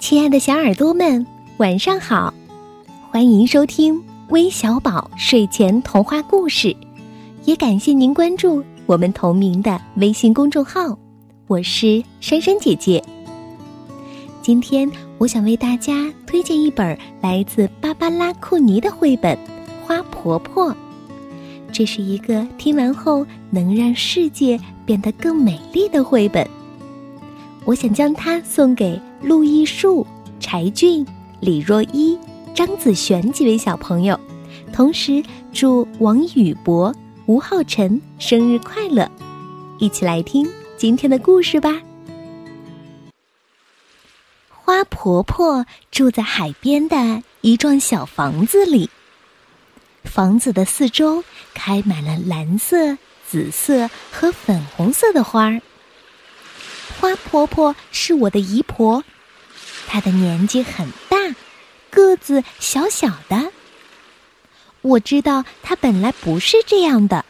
亲爱的小耳朵们，晚上好！欢迎收听微小宝睡前童话故事，也感谢您关注我们同名的微信公众号。我是珊珊姐姐。今天我想为大家推荐一本来自芭芭拉·库尼的绘本《花婆婆》。这是一个听完后能让世界变得更美丽的绘本。我想将它送给陆艺树、柴俊、李若一、张子璇几位小朋友，同时祝王宇博、吴浩辰生日快乐！一起来听今天的故事吧。花婆婆住在海边的一幢小房子里，房子的四周开满了蓝色、紫色和粉红色的花儿。花婆婆是我的姨婆，她的年纪很大，个子小小的。我知道她本来不是这样的，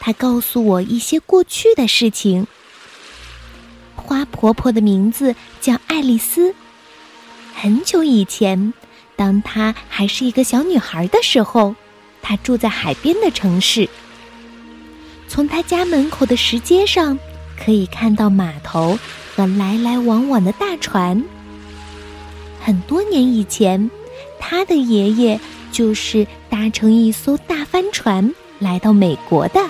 她告诉我一些过去的事情。花婆婆的名字叫爱丽丝。很久以前，当她还是一个小女孩的时候，她住在海边的城市。从她家门口的石阶上。可以看到码头和来来往往的大船。很多年以前，他的爷爷就是搭乘一艘大帆船来到美国的。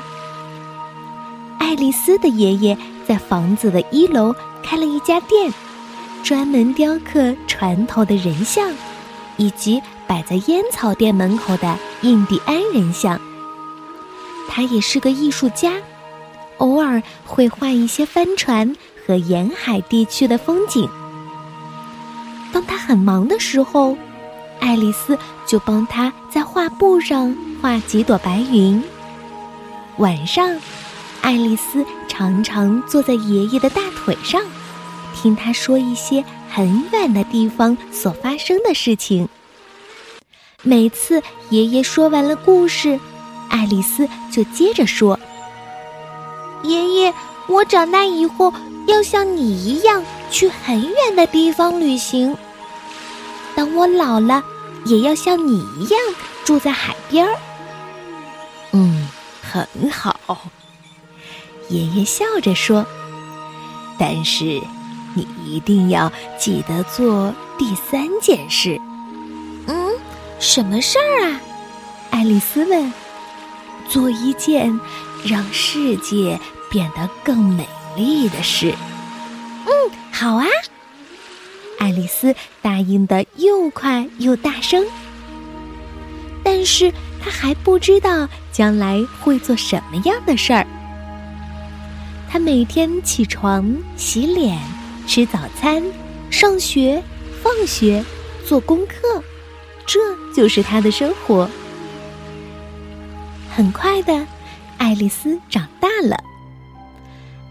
爱丽丝的爷爷在房子的一楼开了一家店，专门雕刻船头的人像，以及摆在烟草店门口的印第安人像。他也是个艺术家。偶尔会画一些帆船和沿海地区的风景。当他很忙的时候，爱丽丝就帮他在画布上画几朵白云。晚上，爱丽丝常常坐在爷爷的大腿上，听他说一些很远的地方所发生的事情。每次爷爷说完了故事，爱丽丝就接着说。爷爷，我长大以后要像你一样去很远的地方旅行。等我老了，也要像你一样住在海边儿。嗯，很好。爷爷笑着说：“但是你一定要记得做第三件事。”嗯，什么事儿啊？爱丽丝问。做一件让世界变得更美丽的事。嗯，好啊。爱丽丝答应的又快又大声，但是她还不知道将来会做什么样的事儿。她每天起床、洗脸、吃早餐、上学、放学、做功课，这就是她的生活。很快的，爱丽丝长大了。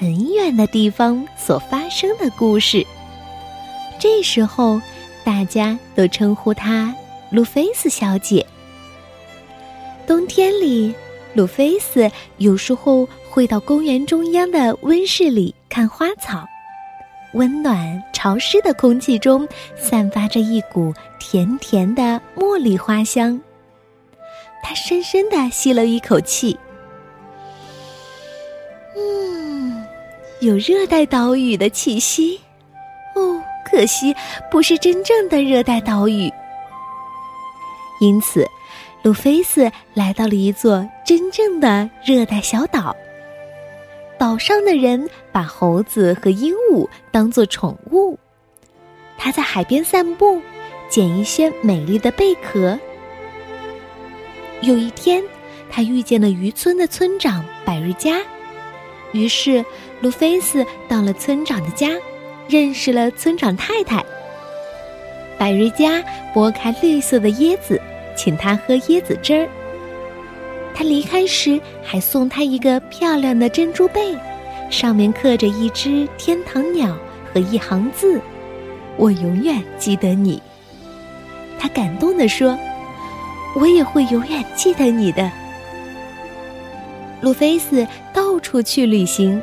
很远的地方所发生的故事。这时候，大家都称呼她路菲斯小姐。冬天里，路菲斯有时候会到公园中央的温室里看花草。温暖潮湿的空气中，散发着一股甜甜的茉莉花香。他深深的吸了一口气，嗯，有热带岛屿的气息。哦，可惜不是真正的热带岛屿。因此，路菲斯来到了一座真正的热带小岛。岛上的人把猴子和鹦鹉当做宠物。他在海边散步，捡一些美丽的贝壳。有一天，他遇见了渔村的村长百日佳，于是路菲斯到了村长的家，认识了村长太太。百瑞佳剥开绿色的椰子，请他喝椰子汁儿。他离开时还送他一个漂亮的珍珠贝，上面刻着一只天堂鸟和一行字：“我永远记得你。”他感动地说：“我也会永远记得你的。”路菲斯到处去旅行，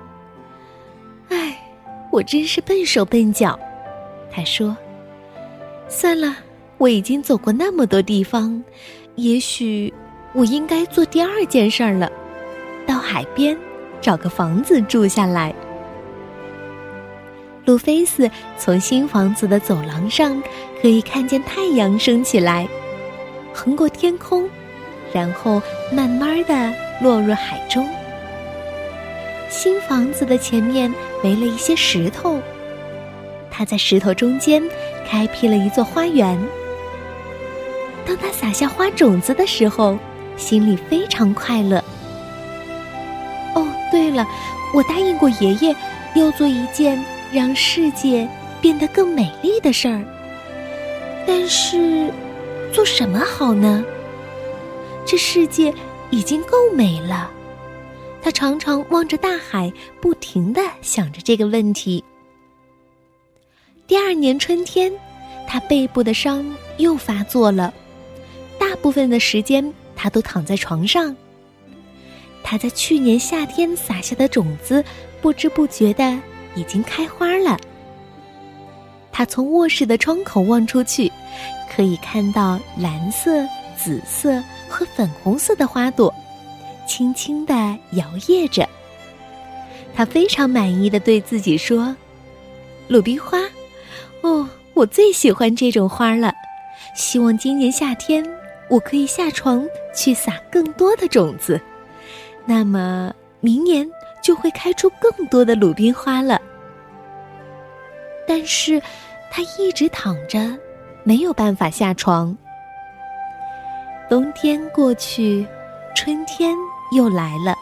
唉，我真是笨手笨脚，他说。算了，我已经走过那么多地方，也许。我应该做第二件事儿了，到海边找个房子住下来。路菲斯从新房子的走廊上可以看见太阳升起来，横过天空，然后慢慢的落入海中。新房子的前面围了一些石头，他在石头中间开辟了一座花园。当他撒下花种子的时候。心里非常快乐。哦，对了，我答应过爷爷，要做一件让世界变得更美丽的事儿。但是，做什么好呢？这世界已经够美了。他常常望着大海，不停的想着这个问题。第二年春天，他背部的伤又发作了，大部分的时间。他都躺在床上。他在去年夏天撒下的种子，不知不觉的已经开花了。他从卧室的窗口望出去，可以看到蓝色、紫色和粉红色的花朵，轻轻的摇曳着。他非常满意的对自己说：“鲁冰花，哦，我最喜欢这种花了。希望今年夏天。”我可以下床去撒更多的种子，那么明年就会开出更多的鲁冰花了。但是，他一直躺着，没有办法下床。冬天过去，春天又来了，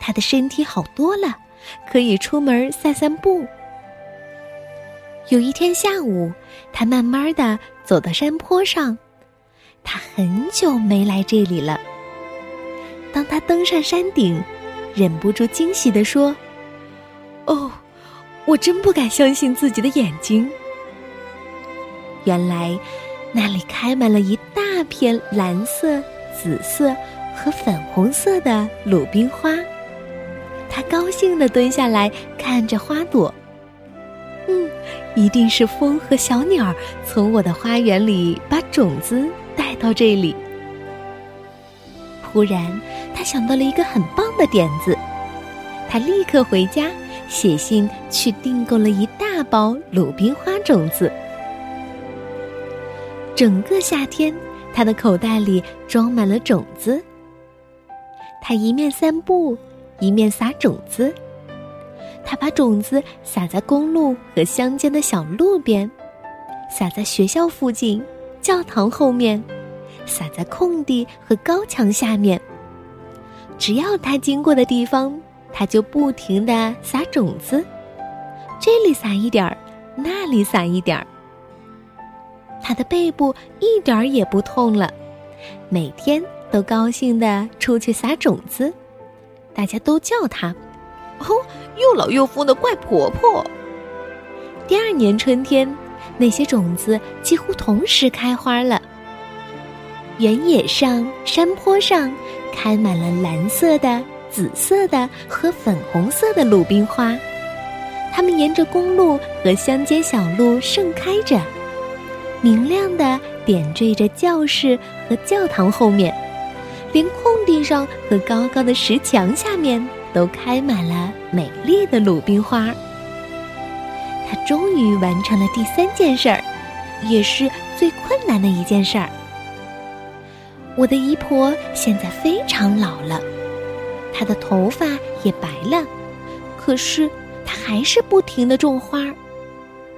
他的身体好多了，可以出门散散步。有一天下午，他慢慢的走到山坡上。他很久没来这里了。当他登上山顶，忍不住惊喜地说：“哦，我真不敢相信自己的眼睛！原来那里开满了一大片蓝色、紫色和粉红色的鲁冰花。”他高兴地蹲下来看着花朵。嗯，一定是风和小鸟从我的花园里把种子。带到这里，忽然他想到了一个很棒的点子，他立刻回家写信去订购了一大包鲁冰花种子。整个夏天，他的口袋里装满了种子。他一面散步，一面撒种子。他把种子撒在公路和乡间的小路边，撒在学校附近。教堂后面，撒在空地和高墙下面。只要他经过的地方，他就不停的撒种子，这里撒一点儿，那里撒一点儿。他的背部一点儿也不痛了，每天都高兴的出去撒种子。大家都叫她“哦，又老又疯的怪婆婆”。第二年春天。那些种子几乎同时开花了。原野上、山坡上开满了蓝色的、紫色的和粉红色的鲁冰花，它们沿着公路和乡间小路盛开着，明亮的点缀着教室和教堂后面，连空地上和高高的石墙下面都开满了美丽的鲁冰花。他终于完成了第三件事儿，也是最困难的一件事儿。我的姨婆现在非常老了，她的头发也白了，可是她还是不停的种花，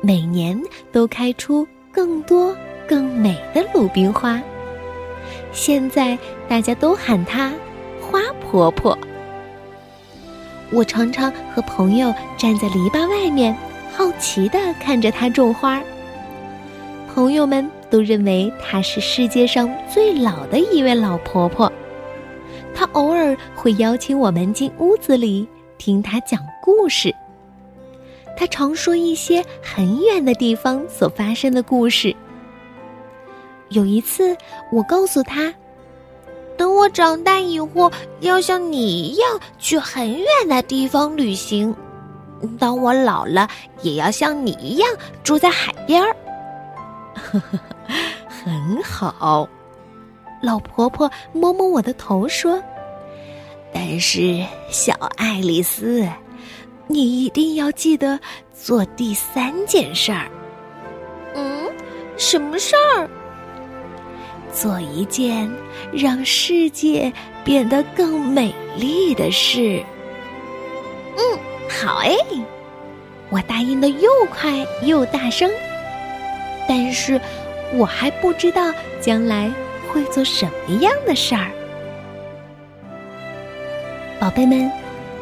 每年都开出更多更美的鲁冰花。现在大家都喊她花婆婆。我常常和朋友站在篱笆外面，好奇的看着她种花。朋友们都认为她是世界上最老的一位老婆婆。她偶尔会邀请我们进屋子里听她讲故事。她常说一些很远的地方所发生的故事。有一次，我告诉他，等我长大以后，要像你一样去很远的地方旅行。当我老了，也要像你一样住在海边儿。呵呵，很好。老婆婆摸摸我的头说：“但是，小爱丽丝，你一定要记得做第三件事儿。嗯，什么事儿？做一件让世界变得更美丽的事。嗯，好哎。我答应的又快又大声。”但是，我还不知道将来会做什么样的事儿。宝贝们，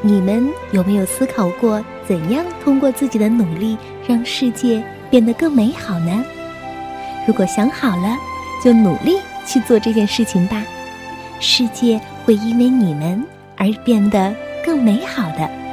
你们有没有思考过怎样通过自己的努力让世界变得更美好呢？如果想好了，就努力去做这件事情吧。世界会因为你们而变得更美好的。